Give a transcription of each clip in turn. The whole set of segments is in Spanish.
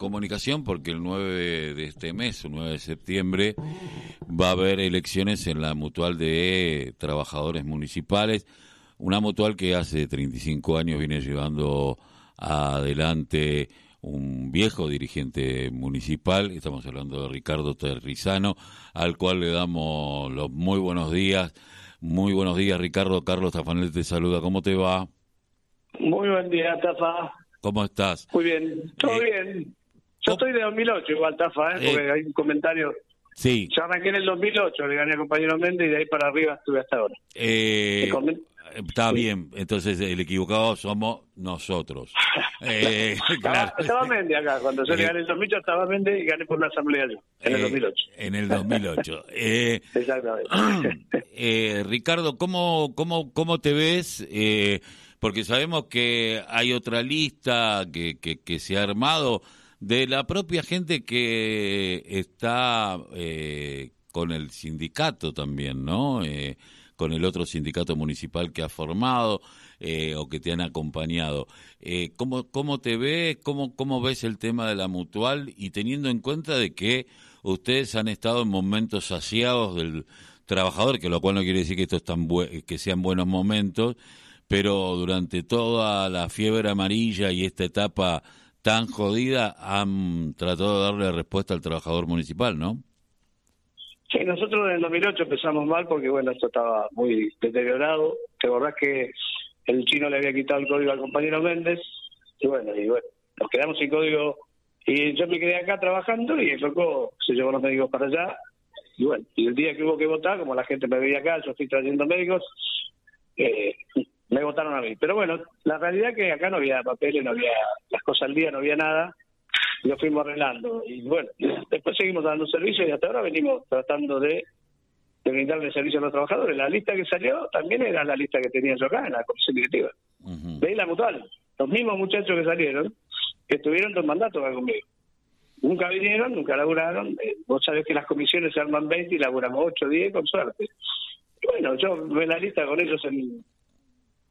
comunicación porque el 9 de este mes, el 9 de septiembre, va a haber elecciones en la mutual de trabajadores municipales, una mutual que hace 35 años viene llevando adelante un viejo dirigente municipal, estamos hablando de Ricardo Terrizano, al cual le damos los muy buenos días. Muy buenos días, Ricardo. Carlos Tafanel te saluda. ¿Cómo te va? Muy buen día, Tafa. ¿Cómo estás? Muy bien, todo eh, bien. Yo estoy de 2008 igual, Tafa, ¿eh? porque eh, hay un comentario. Sí. Yo arranqué en el 2008, le gané a compañero Méndez y de ahí para arriba estuve hasta ahora. Eh, Está bien, entonces el equivocado somos nosotros. eh, claro. Estaba Méndez acá, cuando yo le gané el 2008 estaba Méndez y gané por la asamblea yo, en el 2008. En el 2008. Exactamente. Ricardo, ¿cómo, cómo, ¿cómo te ves? porque sabemos que hay otra lista que, que, que se ha armado de la propia gente que está eh, con el sindicato también, ¿no? Eh, con el otro sindicato municipal que ha formado eh, o que te han acompañado. Eh, ¿cómo, ¿Cómo te ves? Cómo, ¿Cómo ves el tema de la mutual? Y teniendo en cuenta de que ustedes han estado en momentos saciados del trabajador, que lo cual no quiere decir que estos tan que sean buenos momentos, pero durante toda la fiebre amarilla y esta etapa tan jodida han tratado de darle respuesta al trabajador municipal, ¿no? Sí, nosotros en el 2008 empezamos mal porque, bueno, esto estaba muy deteriorado. Te acordás que el chino le había quitado el código al compañero Méndez y bueno, y bueno, nos quedamos sin código y yo me quedé acá trabajando y el loco se llevó los médicos para allá y bueno, y el día que hubo que votar, como la gente me veía acá, yo fui trayendo médicos, eh, me votaron a mí. Pero bueno, la realidad es que acá no había papeles, no había las cosas al día, no había nada. Y lo fuimos arreglando. Y bueno, después seguimos dando servicio y hasta ahora venimos tratando de, de brindarle servicio a los trabajadores. La lista que salió también era la lista que tenía yo acá en la comisión directiva. Veis la mutual. Los mismos muchachos que salieron, que estuvieron dos mandatos acá conmigo. Nunca vinieron, nunca laburaron. Eh, vos sabés que las comisiones se arman 20 y laburamos 8 10 con suerte. Y bueno, yo ve la lista con ellos en,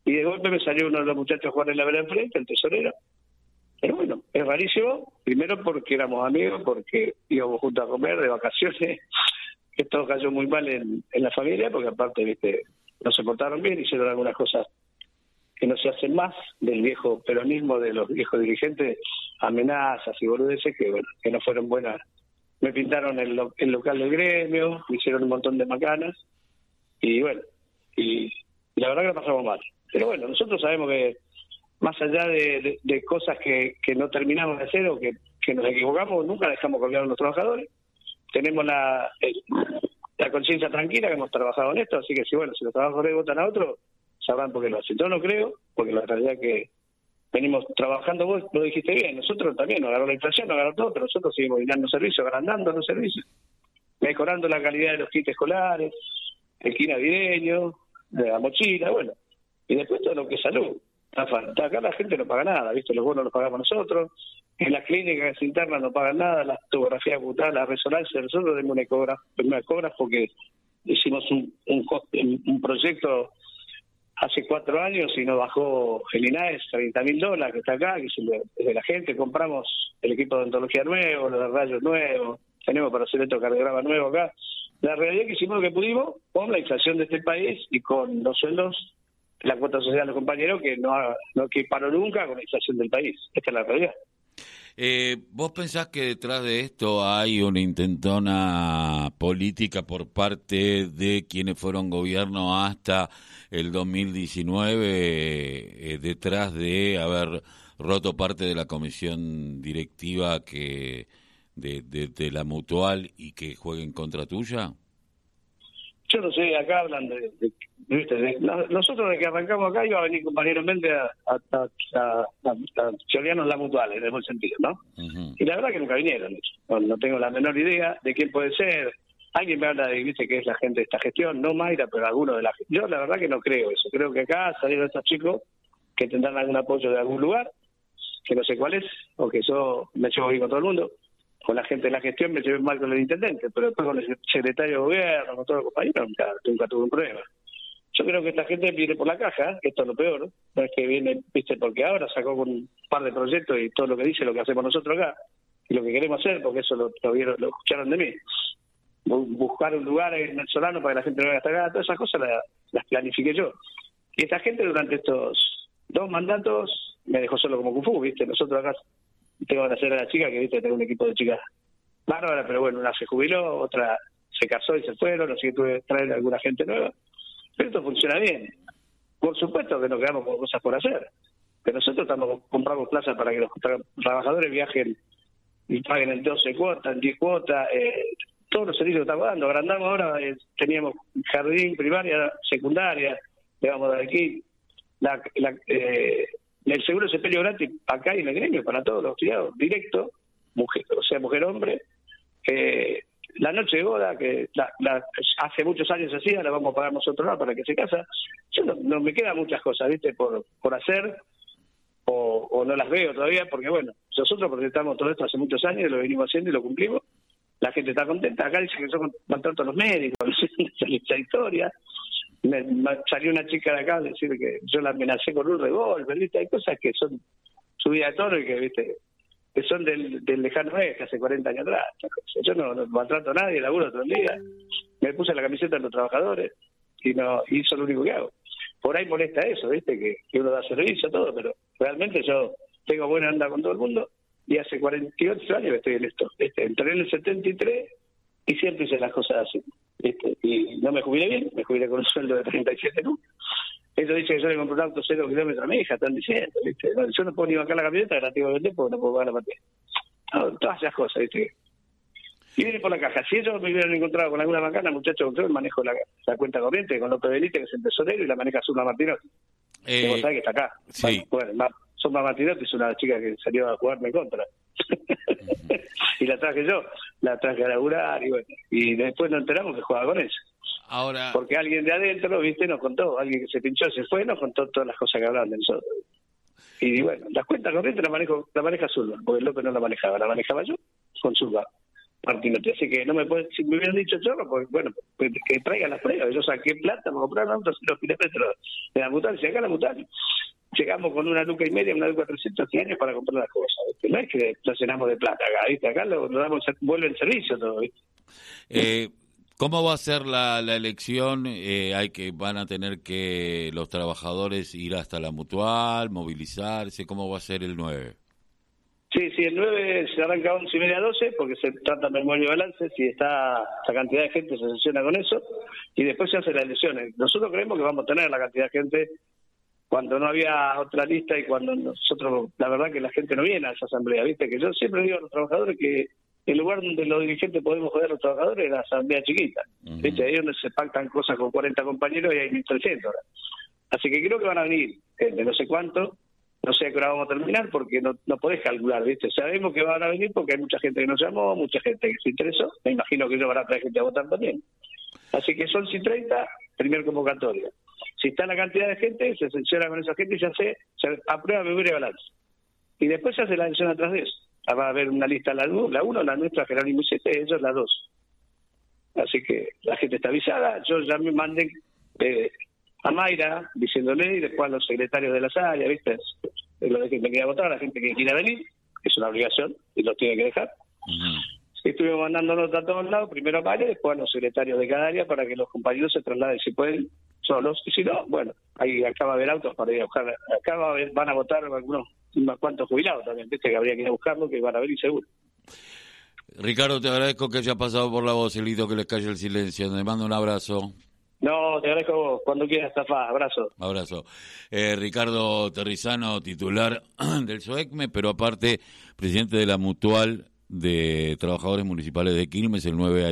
y de golpe me salió uno de los muchachos a jugar en la vera enfrente, el tesorero. Pero bueno, es rarísimo, primero porque éramos amigos, porque íbamos juntos a comer de vacaciones. Esto cayó muy mal en, la familia, porque aparte, viste, no se portaron bien, hicieron algunas cosas que no se hacen más del viejo peronismo de los viejos dirigentes, amenazas y boludeces que, bueno, que no fueron buenas. Me pintaron el, local del gremio, me hicieron un montón de macanas y bueno, y, y la verdad que lo pasamos mal. Pero bueno, nosotros sabemos que más allá de, cosas que, que, no terminamos de hacer o que, nos equivocamos, nunca dejamos colgar a los trabajadores. Tenemos la, la conciencia tranquila que hemos trabajado en esto, así que si bueno, si los trabajadores votan a otro, sabrán por qué lo hacen. Yo no creo, porque la realidad es que venimos trabajando, vos lo dijiste bien, nosotros también, nos agarró la inflación, nos agarró todo, pero nosotros seguimos dando servicios, agrandando los servicios, mejorando la calidad de los kits escolares, el kit de la mochila, bueno, y después todo lo que es salud. Acá la gente no paga nada, ¿viste? Los bonos los pagamos nosotros. En las clínicas internas no pagan nada, las topografías brutales, la resonancia, nosotros tenemos una ecógrafo, porque hicimos un, un, proyecto hace cuatro años y nos bajó el INAES 30 mil dólares que está acá, que es de la gente, compramos el equipo de odontología nuevo, los de rayos nuevos, tenemos para hacer electrocardiograma nuevo acá. La realidad es que hicimos lo que pudimos con la inflación de este país y con los sueldos la cuota social de los compañeros que no, no que paró nunca con la inflación del país. Esta es la realidad. Eh, ¿Vos pensás que detrás de esto hay una intentona política por parte de quienes fueron gobierno hasta el 2019 eh, detrás de haber roto parte de la comisión directiva que de, de la mutual y que juegue en contra tuya? Yo no sé, acá hablan de, nosotros de que arrancamos acá iba a venir compañero Méndez a, a, la mutual, en el buen sentido, ¿no? Y la verdad que nunca vinieron. No, tengo la menor idea de quién puede ser. Alguien me habla de dice que es la gente de esta gestión, no Mayra, pero alguno de la Yo la verdad que no creo eso. Creo que acá salieron estos chicos que tendrán algún apoyo de algún lugar, que no sé cuál es, o que yo me llevo bien con todo el mundo con la gente de la gestión me llevé mal con el intendente, pero después con el secretario de gobierno, con todos los compañeros, nunca, tuve un problema. Yo creo que esta gente viene por la caja, que esto es lo peor, no es que viene, viste, porque ahora sacó un par de proyectos y todo lo que dice lo que hacemos nosotros acá, y lo que queremos hacer, porque eso lo, lo, vieron, lo escucharon de mí. Buscar un lugar en el Solano para que la gente no venga hasta acá, todas esas cosas las, las planifiqué yo. Y esta gente durante estos dos mandatos me dejó solo como Kung ¿viste? Nosotros acá tengo que hacer a la chica que, ¿viste? Tengo un equipo de chicas bárbara, pero bueno, una se jubiló, otra se casó y se fueron, así que tuve que traer alguna gente nueva. Pero esto funciona bien. Por supuesto que nos quedamos con cosas por hacer. Pero nosotros estamos compramos plazas para que los trabajadores viajen y paguen en 12 cuotas, en 10 cuotas, eh, todos los servicios que estamos dando. Agrandamos ahora, eh, teníamos jardín, primaria, secundaria, le vamos a dar aquí. La, eh, el seguro de sepelio gratis acá y en el gremio para todos los criados, directo, mujer, o sea, mujer-hombre. Eh, la noche de boda, que la, hace muchos años hacía, la vamos a pagar nosotros para que se casa. Yo no, me quedan muchas cosas, ¿viste? Por, por hacer, o, no las veo todavía, porque bueno, nosotros presentamos todo esto hace muchos años, lo venimos haciendo y lo cumplimos. La gente está contenta. Acá dice que son todos los médicos, esa historia me, salió una chica de acá a decir que yo la amenacé con un revólver, ¿viste? Hay cosas que son subida de tono y que, ¿viste? Que son del, del lejano oeste, hace 40 años atrás. Yo no, maltrato a nadie, laburo otro día. Me puse la camiseta de los trabajadores y no y eso es lo único que hago. Por ahí molesta eso, ¿viste? Que, uno da servicio, todo, pero realmente yo tengo buena onda con todo el mundo y hace 48 años que estoy en esto. Este, entré en el 73 y siempre hice las cosas así. Este, y no me jubilé bien, me jubilé con un sueldo de 37 lucas. Eso dice que yo le compré un auto cero kilómetros a mi hija, están diciendo. ¿viste? yo no puedo ni bancar la camioneta, que que vender porque no puedo pagar la patria. todas esas cosas, ¿viste? Y viene por la caja. Si ellos me hubieran encontrado con alguna bancana, muchachos, yo manejo la, la, cuenta corriente con López Benítez, que es el tesorero, y la maneja Zulma Martinotti. Eh, vos sabés que está acá. Sí. Bueno, bueno Zulma Martinotti es una chica que salió a jugarme en contra. y la traje yo, la traje a laburar y bueno, y después nos enteramos que jugaba con eso. Ahora... Porque alguien de adentro, viste, nos contó, alguien que se pinchó, se fue, nos contó todas las cosas que hablaban de nosotros. Y bueno, las cuentas corrientes la, manejo, la maneja Zulba, porque López no la manejaba, la manejaba yo con Zulba. Martinotti. Así que no me si me hubieran dicho chorro, pues bueno, pues, que traigan las pruebas. Yo saqué plata para comprar un auto los kilómetros de la mutal, acá la mutal llegamos con una luca y media, una luca 300 años para comprar las cosas. No es que nos llenamos de plata acá, ¿viste? acá lo, damos, vuelve el servicio todo. Eh, ¿Cómo va a ser la, la elección? Eh, hay que Van a tener que los trabajadores ir hasta la mutual, movilizarse. ¿Cómo va a ser el 9? Sí, sí, el 9 se arranca a 11 y media a 12 porque se trata memoria y balance. Si está la cantidad de gente, se sesiona con eso y después se hacen las elecciones. Nosotros creemos que vamos a tener la cantidad de gente cuando no había otra lista y cuando nosotros, la verdad que la gente no viene a esa asamblea, ¿viste? Que yo siempre digo a los trabajadores que el lugar donde los dirigentes podemos joder a los trabajadores es la asamblea chiquita, ¿viste? Ahí donde se pactan cosas con 40 compañeros y hay 1.300 Así que creo que van a venir de no sé cuánto, no sé a qué hora vamos a terminar porque no, no podés calcular, ¿viste? Sabemos que van a venir porque hay mucha gente que nos llamó, mucha gente que se interesó, me imagino que ellos van a traer gente a votar también. Así que son 30, primer convocatoria. Si está la cantidad de gente, se selecciona con esa gente y se hace, se aprueba memoria y balance. Y después se hace la elección atrás de eso. Ah, va a haber una lista, la, la uno, la nuestra, Jerónimo y siete, ellos la dos. Así que la gente está avisada. Yo ya me mandé eh, a Mayra diciéndole y después a los secretarios de las áreas, ¿viste? Es lo de que me quería votar, la gente que quiera venir, es una obligación y lo tiene que dejar. Estuvimos mandando notas a todos lados, primero a Mayra, después a los secretarios de cada área para que los compañeros se trasladen si pueden solos, y si no, bueno, ahí acaba de haber autos para ir a buscar, acá van a votar algunos unos cuantos jubilados también, viste que habría que ir a buscarlo, que van a venir seguro. Ricardo, te agradezco que haya pasado por la voz, Elito, que les calle el silencio. Te mando un abrazo. No, te agradezco vos. Cuando quieras, Zafá. Abrazo. Abrazo. Eh, Ricardo Terrizano, titular del SOECME, pero aparte presidente de la Mutual de Trabajadores Municipales de Quilmes, el 9